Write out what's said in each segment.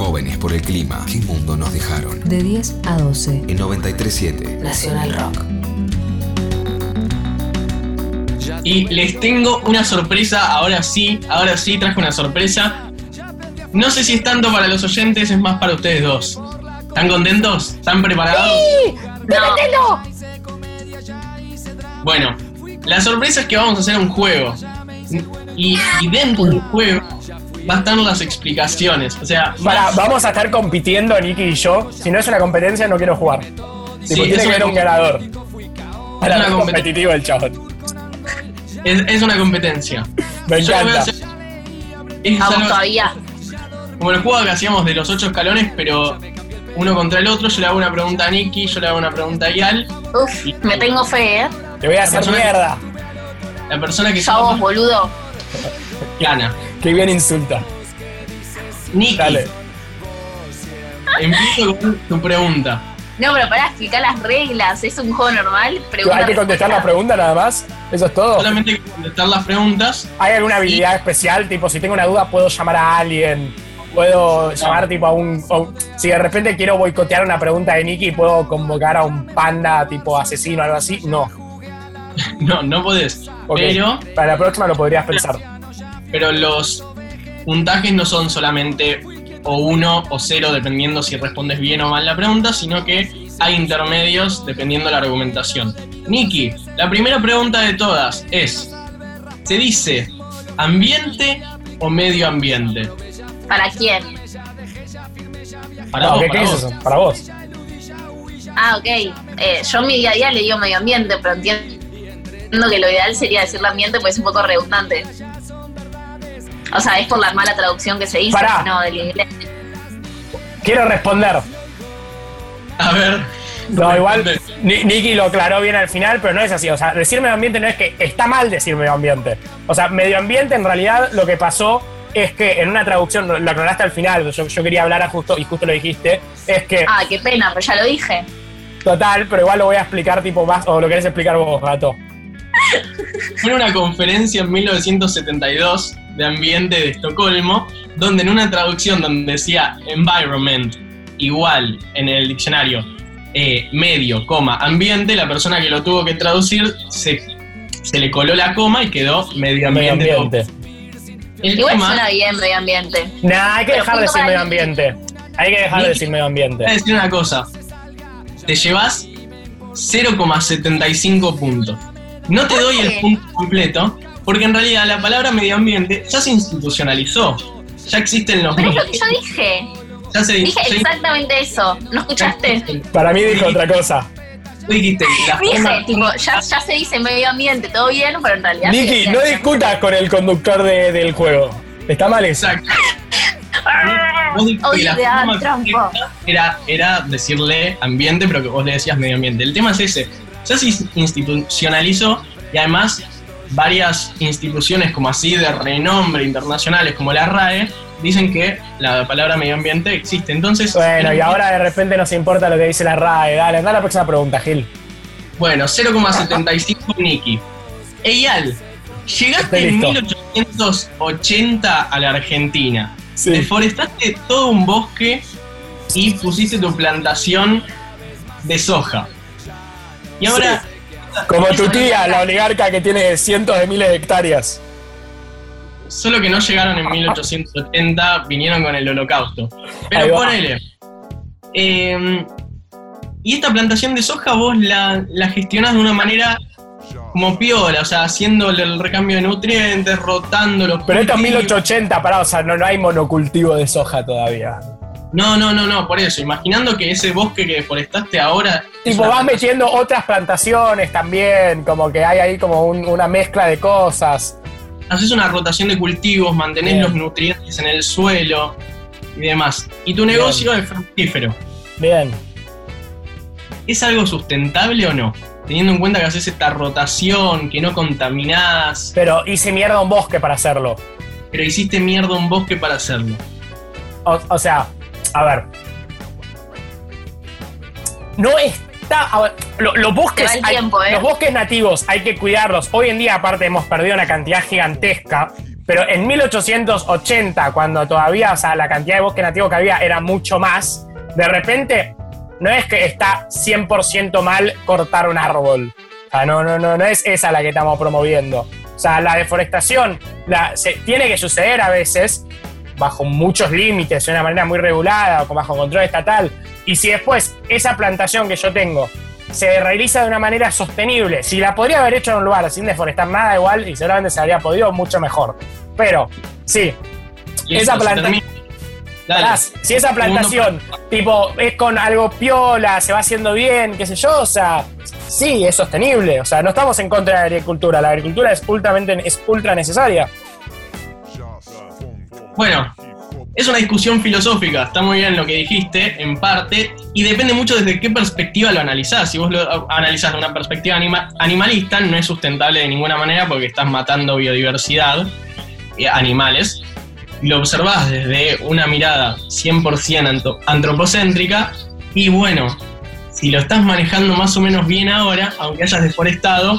Jóvenes por el clima. ¿Qué mundo nos dejaron? De 10 a 12. En 937 Nacional Rock. Y les tengo una sorpresa, ahora sí, ahora sí traje una sorpresa. No sé si es tanto para los oyentes, es más para ustedes dos. ¿Están contentos? ¿Están preparados? ¡No! Bueno, la sorpresa es que vamos a hacer un juego. Y, y dentro del juego va a estar las explicaciones. O sea, Para, vamos a estar compitiendo, Nicky y yo. Si no es una competencia, no quiero jugar. Tipo, Sí, tiene es que una haber un ganador. Para una ver competi- competitivo el chabón. es, es una competencia. Me Yo lo voy a encanta. hacer- es Vamos algo- todavía. como el juego que hacíamos de los ocho escalones, pero uno contra el otro. Yo le hago una pregunta a Nicky, yo le hago una pregunta a Yal. Uf, me tengo fe, ¿eh? Te voy a hacer persona- mierda. La persona que vos, boludo. Gana. Qué bien insulta. Nicky, Dale. empiezo con tu pregunta. No, pero para explicar las reglas, es un juego normal. Hay que contestar la respuesta. pregunta nada más. Eso es todo. Solamente hay que contestar las preguntas. ¿Hay alguna habilidad especial? Tipo, si tengo una duda, puedo llamar a alguien. Puedo llamar tipo a un, a un- Si de repente quiero boicotear una pregunta de Nicky, ¿puedo convocar a un panda tipo asesino o algo así? No. No, no podés. Ok. Pero, Para la próxima lo podrías pensar. Pero los puntajes no son solamente o uno o cero, dependiendo si respondes bien o mal la pregunta, sino que hay intermedios dependiendo de la argumentación. Nicky, la primera pregunta de todas es: ¿se dice ambiente o medio ambiente? ¿Para quién? Para No, vos, ¿qué, para qué es vos. eso? Para vos. Ah, ok. Eh, yo en mi día a día le digo medio ambiente, pero entiendo que lo ideal sería decirle ambiente porque es un poco redundante. O sea, es por la mala traducción que se hizo, Pará. no, del inglés. Quiero responder. A ver. No, igual Nicky lo aclaró bien al final, pero no es así. O sea, decir medio ambiente no es que está mal decir medio ambiente. O sea, medio ambiente en realidad lo que pasó es que en una traducción, lo aclaraste al final, yo, yo quería hablar a justo y justo lo dijiste, es que Ah, qué pena, pero ya lo dije. total, pero igual lo voy a explicar tipo más, o lo querés explicar vos, gato. Fue en una conferencia en 1972 de ambiente de Estocolmo, donde en una traducción donde decía environment igual en el diccionario eh, medio, coma, ambiente, la persona que lo tuvo que traducir se, se le coló la coma y quedó medio Medio ambiente. ambiente. El Igual tema, suena bien medio ambiente. Nah, hay que Pero dejar de decir medio ambiente. Hay que dejar de decir medio ambiente. voy a decir una cosa, te llevas 0,75 puntos. No te doy el punto completo, porque en realidad la palabra medio ambiente ya se institucionalizó. Ya existen los Pero es lo que yo dije. Ya se Dije ya- exactamente eso. ¿No escuchaste? Para mí dijo otra cosa. Tú dijiste la Dije, forma- tipo, ya, ya se dice medio ambiente, todo bien, pero en realidad. Nicky, no discutas con el conductor de- del juego. Está mal eso. Exacto. Vos la forma correcta era, era decirle ambiente, pero que vos le decías medio ambiente. El tema es ese. Ya se institucionalizó y además varias instituciones como así de renombre internacionales como la RAE dicen que la palabra medio ambiente existe. Entonces, Bueno, y ahora de repente nos importa lo que dice la RAE. Dale, anda a la próxima pregunta, Gil. Bueno, 0,75 Nicky. Eyal, llegaste en listo. 1880 a la Argentina. Sí. Deforestaste todo un bosque y pusiste tu plantación de soja. Y ahora, Como tu tía, la oligarca que tiene cientos de miles de hectáreas. solo que no llegaron en 1880, vinieron con el holocausto. Pero ponele. eh, y esta plantación de soja vos la, la gestionás de una manera como piola, o sea, haciéndole el recambio de nutrientes, rotando los Pero esto es cultivos. 1880, pará, o sea, no, no hay monocultivo de soja todavía. No, no, no, no, por eso. Imaginando que ese bosque que deforestaste ahora. Tipo, vas metiendo otras plantaciones también, como que hay ahí como un- una mezcla de cosas. Haces una rotación de cultivos, mantenés Bien. los nutrientes en el suelo y demás. Y tu negocio es fructífero. Bien. ¿Es algo sustentable o no? Teniendo en cuenta que haces esta rotación, que no contaminás, Pero hice mierda un bosque para hacerlo. pero hiciste mierda un bosque para hacerlo. O, o sea, a ver. No está. a ver, lo- los bosques. Hay- tiempo, ¿eh? Los bosques nativos hay que cuidarlos. Hoy en día, aparte, hemos perdido una cantidad gigantesca. Pero en 1880, cuando todavía, o sea, la cantidad de bosque nativo que había era mucho más, de repente no es que está 100% mal cortar un árbol. O sea, no, no, no, no es esa la que estamos promoviendo. O sea, la deforestación la, se, tiene que suceder a veces bajo muchos límites, de una manera muy regulada, o bajo control estatal. Y si después esa plantación que yo tengo se realiza de una manera sostenible, si la podría haber hecho en un lugar sin deforestar nada igual, y seguramente se habría podido mucho mejor. Pero, sí, esa esto se planta- termina- Dale. Ah, si esa plantación, tipo, es con algo piola, se va haciendo bien, qué sé yo, o sea, sí, es sostenible. O sea, no estamos en contra de la agricultura. La agricultura es, ultramente, es ultra necesaria. Bueno, es una discusión filosófica, está muy bien lo que dijiste, en parte, y depende mucho desde qué perspectiva lo analizás. Si vos lo analizás de una perspectiva anima- animalista, no es sustentable de ninguna manera porque estás matando biodiversidad, eh, animales. Lo observás desde una mirada 100% anto- antropocéntrica, y bueno, si lo estás manejando más o menos bien ahora, aunque hayas deforestado,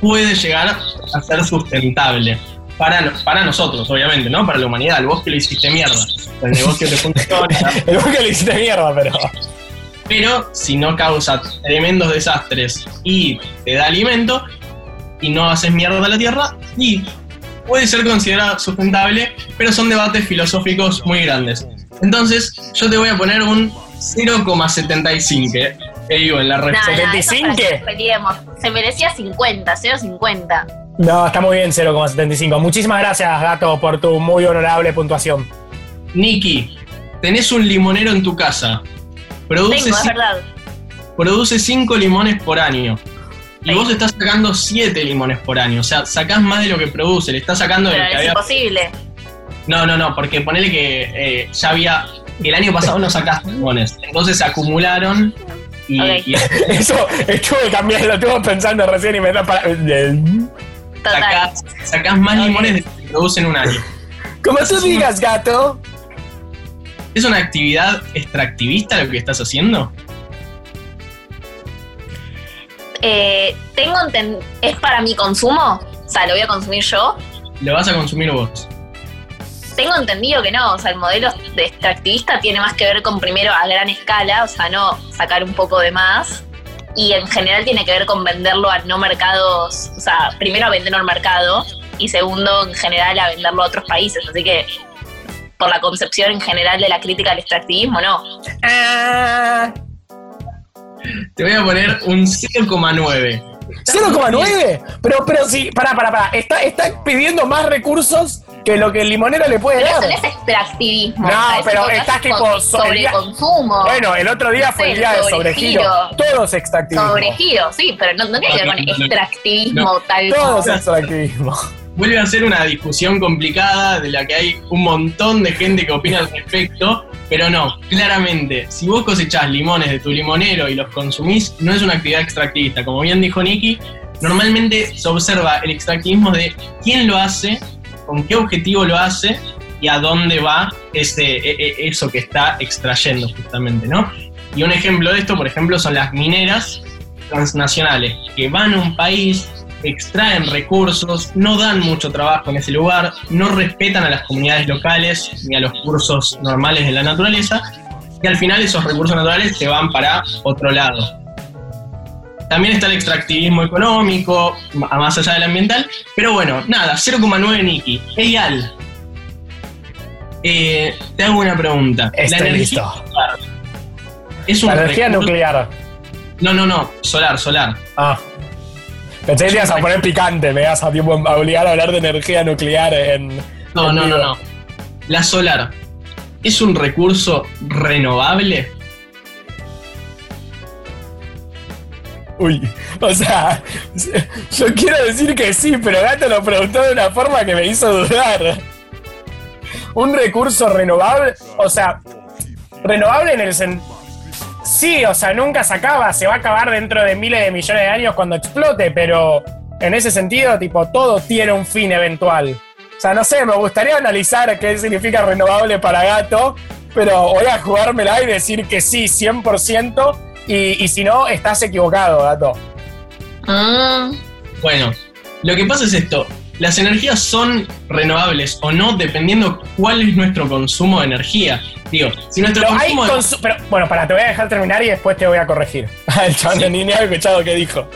puede llegar a ser sustentable. Para, para nosotros, obviamente, ¿no? Para la humanidad. El bosque lo hiciste mierda. El negocio te funciona. El bosque le hiciste mierda, pero. pero si no causa tremendos desastres y te da alimento y no haces mierda a la tierra, y puede ser considerado sustentable, pero son debates filosóficos muy grandes. Entonces, yo te voy a poner un 0,75. eh, Que digo, en la red. Nah, nah, eso 75. para que nos peleemos. Se merecía 50, 0,50. No, está muy bien 0,75. Muchísimas gracias, Gato, por tu muy honorable puntuación. Niki, tenés un limonero en tu casa. Produce Tengo, es verdad. produce 5 limones por año. Y Sí. vos estás sacando 7 limones por año. O sea, sacás más de lo que produce. Le estás sacando de Pero lo que es había. imposible. No, no, no, porque ponele que eh, ya había. El año pasado no sacaste limones. Entonces se acumularon y Eso estuve cambiando, lo estuve pensando recién y me da para. Sacás, sacás más limones de lo que producen un año. Como tú digas, gato. ¿Es una actividad extractivista lo que estás haciendo? Eh, tengo enten- ¿Es para mi consumo? O sea, ¿lo voy a consumir yo? Lo vas a consumir vos. Tengo entendido que no, o sea, el modelo de extractivista tiene más que ver con primero a gran escala, o sea, no sacar un poco de más, y en general tiene que ver con venderlo a no mercados, o sea, primero a venderlo al mercado, y segundo, en general, a venderlo a otros países, así que por la concepción en general de la crítica al extractivismo, no. Ah, Te voy a poner un 0,9. 0,9. Pero, pero sí, pará, pará, pará. Está, está pidiendo más recursos que lo que el limonero le puede Pero eso dar. no es extractivismo. No, o sea, eso pero estás tipo con- sobre- sobreconsumo. Bueno, el otro día fue el día de sobregiro. sobregiro. Todo es extractivismo. Sobregiro, sí, pero no, no tiene que ver con no. extractivismo tal Todo es extractivismo. Vuelve a ser una discusión complicada de la que hay un montón de gente que opina al respecto, pero no, claramente, si vos cosechás limones de tu limonero y los consumís, no es una actividad extractivista. Como bien dijo Nicky, normalmente se observa el extractivismo de quién lo hace, con qué objetivo lo hace y a dónde va ese, e- e- eso que está extrayendo justamente, ¿no? Y un ejemplo de esto, por ejemplo, son las mineras transnacionales que van a un país, extraen recursos, no dan mucho trabajo en ese lugar, no respetan a las comunidades locales ni a los cursos normales de la naturaleza, y al final esos recursos naturales se van para otro lado. También está el extractivismo económico, más allá del ambiental, pero bueno, nada, 0,9 Niki. Eyal, eh, te hago una pregunta. Estoy energía listo. solar es un La energía recurso- nuclear. No, no, no, solar, solar. Ah. Pensé que ibas a poner picante, me ibas a, tipo, a obligar a hablar de energía nuclear en. No, en no, vivo. no, no. La solar es un recurso renovable. Uy, o sea, yo quiero decir que sí, pero Gato lo preguntó de una forma que me hizo dudar. Un recurso renovable, o sea, renovable en el sentido... Sí, o sea, nunca se acaba, se va a acabar dentro de miles de millones de años cuando explote, pero en ese sentido, tipo, todo tiene un fin eventual. O sea, no sé, me gustaría analizar qué significa renovable para Gato, pero voy a jugármela y decir que sí, 100%, y, y si no, estás equivocado, Gato. Mm, Bueno, lo que pasa es esto. Las energías son renovables o no dependiendo cuál es nuestro consumo de energía. Digo, si nuestro Pero consumo consu- pero, bueno, para, te voy a dejar terminar y después te voy a corregir. El chabón ni ni había escuchado qué dijo.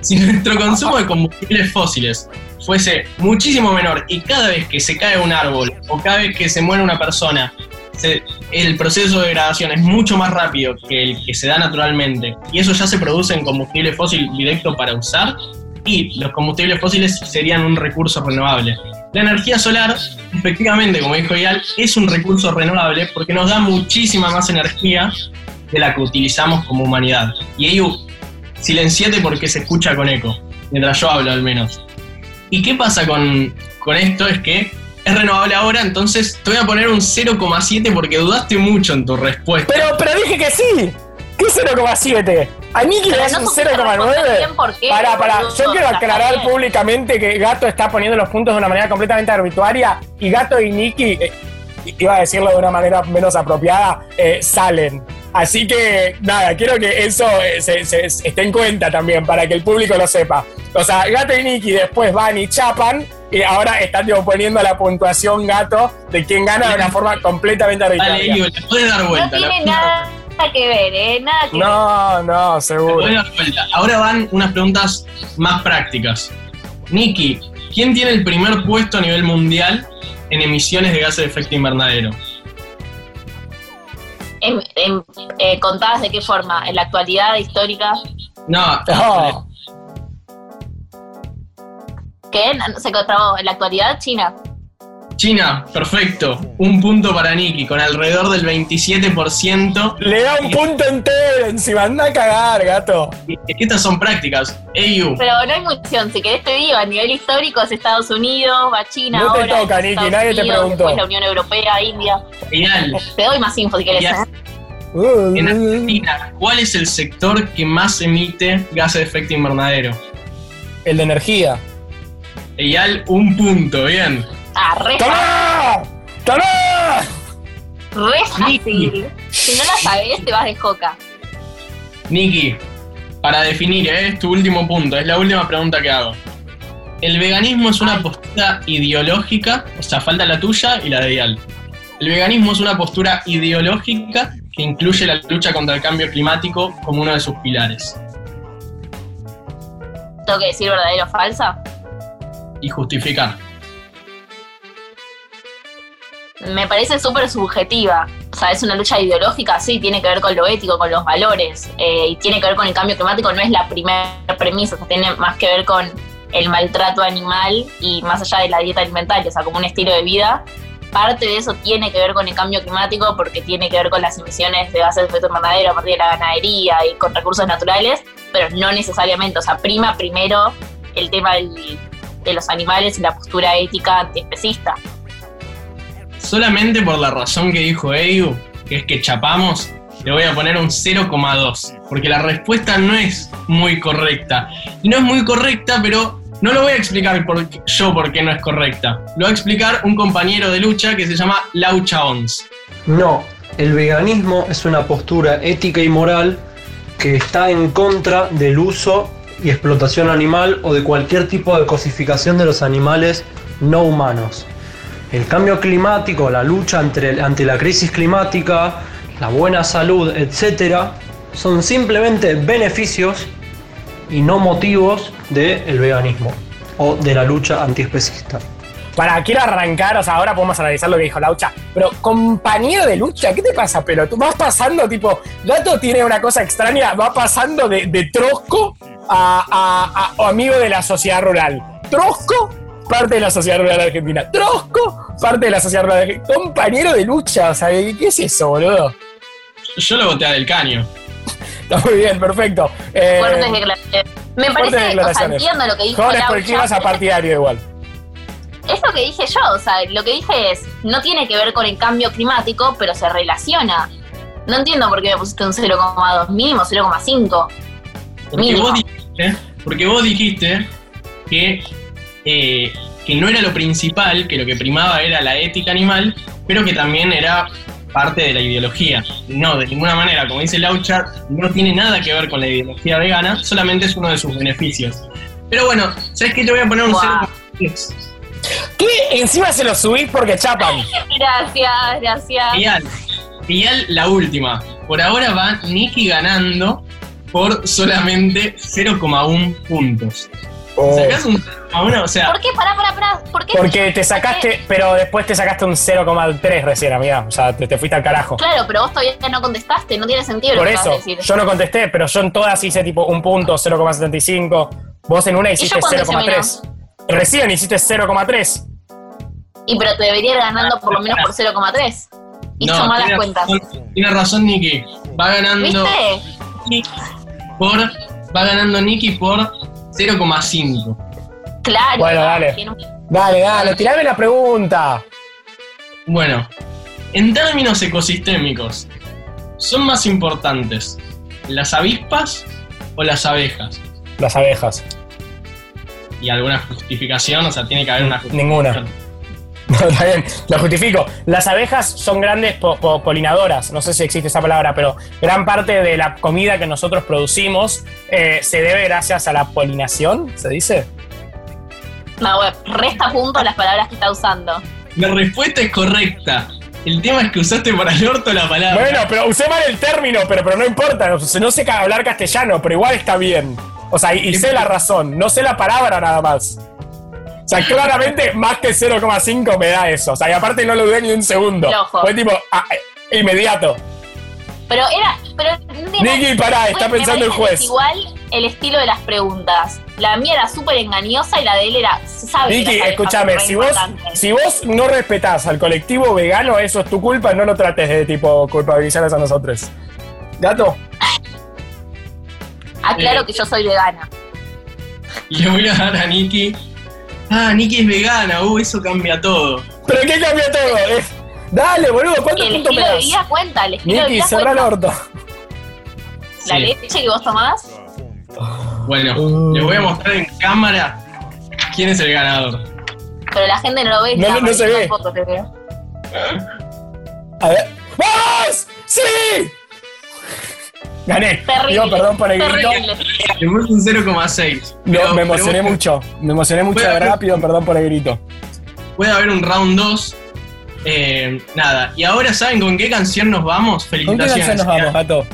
si nuestro consumo de combustibles fósiles fuese muchísimo menor y cada vez que se cae un árbol o cada vez que se muere una persona, se- el proceso de degradación es mucho más rápido que el que se da naturalmente y eso ya se produce en combustible fósil directo para usar y los combustibles fósiles serían un recurso renovable. La energía solar, efectivamente, como dijo Ial, es un recurso renovable porque nos da muchísima más energía de la que utilizamos como humanidad. Y Eyu, silenciate porque se escucha con eco, mientras yo hablo al menos. ¿Y qué pasa con, con esto? Es que es renovable ahora, entonces te voy a poner un 0,7 porque dudaste mucho en tu respuesta. Pero, pero dije que sí. ¿Qué 0,7? A Nicky le das no un supiste responder 0,9. bien por qué, Para, para, yo quiero aclarar públicamente que Gato está poniendo los puntos de una manera completamente arbitraria y Gato y Nicky, eh, iba a decirlo de una manera menos apropiada, eh, salen. Así que, nada, quiero que eso eh, se, se- se esté en cuenta también para que el público lo sepa. O sea, Gato y Nicky después van y chapan y ahora están tipo, poniendo la puntuación Gato de quién gana de una forma completamente arbitraria. Eyu, le puedes dar No vuelta. tiene le- nada que ver, ¿eh? Nada que ver. No, no, le seguro. Ahora van unas preguntas más prácticas. Nicky, ¿quién tiene el primer puesto a nivel mundial en emisiones de gases de efecto invernadero? En- en- eh, ¿Contadas de qué forma? ¿En la actualidad histórica? No, No. ¿Qué? No, Se trabó. ¿En la actualidad China? China, perfecto. Un punto para Nicky, con alrededor del 27%. Le da un punto entero encima, anda a cagar, gato. Es que estas son prácticas. Pero no hay mucha opción. Si querés te digo, a nivel histórico es Estados Unidos, va China No te ahora. toca, Nicky, nadie te Unidos, preguntó. Después la Unión Europea, India. Eyal, Te doy más info si querés. ¿eh? en Argentina, ¿cuál es el sector que más emite gases de efecto invernadero? El de energía. Eyal, un punto, bien. Ah, re ¡Toma! Si no la sabés, te vas de joca. Nicky, para definir, ¿eh? es tu último punto, es la última pregunta que hago. El veganismo es una postura ideológica, o sea, falta la tuya y la de Eyal. El veganismo es una postura ideológica que incluye la lucha contra el cambio climático como uno de sus pilares. ¿Tengo que decir verdadero o falsa? Y justificar. Me parece súper subjetiva. O sea, es una lucha ideológica, sí, tiene que ver con lo ético, con los valores, eh, y tiene que ver con el cambio climático, no es la primera premisa, o sea, tiene más que ver con el maltrato animal y más allá de la dieta alimentaria, o sea, como un estilo de vida. Parte de eso tiene que ver con el cambio climático porque tiene que ver con las emisiones de gases de efecto invernadero a partir de la ganadería y con recursos naturales, pero no necesariamente, o sea, prima primero el tema de los animales y la postura ética antiespecista. Solamente por la razón que dijo Eyu, que es que chapamos, le voy a poner un 0,2. Porque la respuesta no es muy correcta. No es muy correcta, pero no lo voy a explicar yo por qué no es correcta. Lo va a explicar un compañero de lucha que se llama Laucha Ons. No, el veganismo es una postura ética y moral que está en contra del uso y explotación animal o de cualquier tipo de cosificación de los animales no humanos. El cambio climático, la lucha ante la crisis climática, la buena salud, etc., son simplemente beneficios y no motivos del veganismo o de la lucha antiespecista. Para, quiero arrancar, o sea, ahora podemos analizar lo que dijo Laucha, pero compañero de lucha, ¿qué te pasa? Pero tú vas pasando, tipo, Gato tiene una cosa extraña, va pasando de, de trosco a, a- amigo de la sociedad rural. Trosco, parte de la sociedad rural argentina. Trosco, parte de la sociedad rural argentina. Compañero de lucha, o sea, ¿qué es eso, boludo? Yo lo voté a Del Caño. Está muy bien, perfecto. Eh, Fuertes declaraciones. Me fuertes parece, o sea, declaraciones. entiendo lo que dijo Jóvenes Laucha, a partidario igual. Es lo que dije yo, o sea, lo que dije es, no tiene que ver con el cambio climático, pero se relaciona. No entiendo por qué me pusiste un 0,2 mínimo, 0,5. Porque Mínimo. vos dijiste, porque vos dijiste que, eh, que no era lo principal, que lo que primaba era la ética animal, pero que también era parte de la ideología. No, de ninguna manera, como dice Laucha, no tiene nada que ver con la ideología vegana, solamente es uno de sus beneficios. Pero bueno, ¿sabes qué? Te voy a poner un. 0,3. ¿Qué? Encima se lo subís porque chapan. Gracias, gracias. Genial, la última. Por ahora va Nicky ganando por solamente 0,1 puntos. Oh. Sacás un 0,1, o sea, ¿Por qué? Pará, pará, pará. ¿Por qué? Porque te sacaste, pero después te sacaste un 0,3 recién, amiga. O sea, te, te fuiste al carajo. Claro, pero vos todavía no contestaste, no tiene sentido Por lo que eso, vas a decir. yo no contesté, pero yo en todas hice tipo un punto, 0,75. Vos en una hiciste yo cuándo hice 0,3. Recién hiciste 0,3. Y pero te debería ir ganando por lo menos por 0,3. Hizo no, malas tiene cuentas. razón- tiene razón Nicky. Va ganando ¿Viste? Nicky por va ganando Nicky por 0,5. Claro. Bueno, dale. Dale, dale, tirame la pregunta. Bueno, en términos ecosistémicos, ¿son más importantes las avispas o las abejas? Las abejas. Y alguna justificación, o sea, tiene que haber una justificación. Ninguna. No, está bien, lo justifico. Las abejas son grandes po- po- polinadoras, no sé si existe esa palabra, pero gran parte de la comida que nosotros producimos eh, se debe gracias a la polinación, ¿se dice? No, bueno, resta puntos a las palabras que está usando. La respuesta es correcta. El tema es que usaste para el orto la palabra. Bueno, pero usé mal el término, pero, pero no importa, no, no sé hablar castellano, pero igual está bien. O sea, y, y sé la razón, no sé la palabra nada más. O sea, claramente más que 0,5 me da eso. O sea, y aparte no lo dudé ni un segundo. Fue tipo, ah, eh, inmediato. Pero era. Pero, Nicky, pará, está pensando el juez. Igual el estilo de las preguntas. La mía era súper engañosa y la de él era. Sabe abejas escúchame, vos, si vos no respetás al colectivo vegano, eso es tu culpa, no lo trates de tipo culpabilizarnos a nosotros. ¿Gato? Aclaro Eh. que yo soy vegana. Le voy a dar a Nicky. Ah, Nicky es vegana, uh, eso cambia todo. ¿Pero qué cambió todo? Dale, boludo, ¿cuántos el puntos me das? vida cuenta, el cerrá el orto. La Sí. leche que vos tomás. Bueno, Uh. les voy a mostrar en cámara quién es el ganador. Pero la gente no lo ve. No, no más, se ve. tampoco te veo. A ver. ¡Vamos! ¡Sí! Gané. Terrible. Digo, perdón por el grito. Puse un 0,6. No, me emocioné pero mucho. Me emocioné mucho de Bueno, verdad, pido perdón por el grito. Puede haber un round 2. Eh, nada, y ahora ¿saben con qué canción nos vamos? ¿Con qué Felicitaciones. canción nos vamos, gato?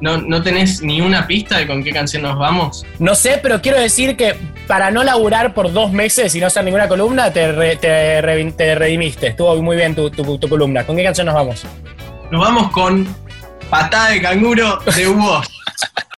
¿No, ¿No tenés ni una pista de con qué canción nos vamos? No sé, pero quiero decir que para no laburar por dos meses y no hacer ninguna columna, te, re- te, re- te redimiste. Estuvo muy bien tu, tu- tu columna. ¿Con qué canción nos vamos? Nos vamos con Patada de Canguro de Woz.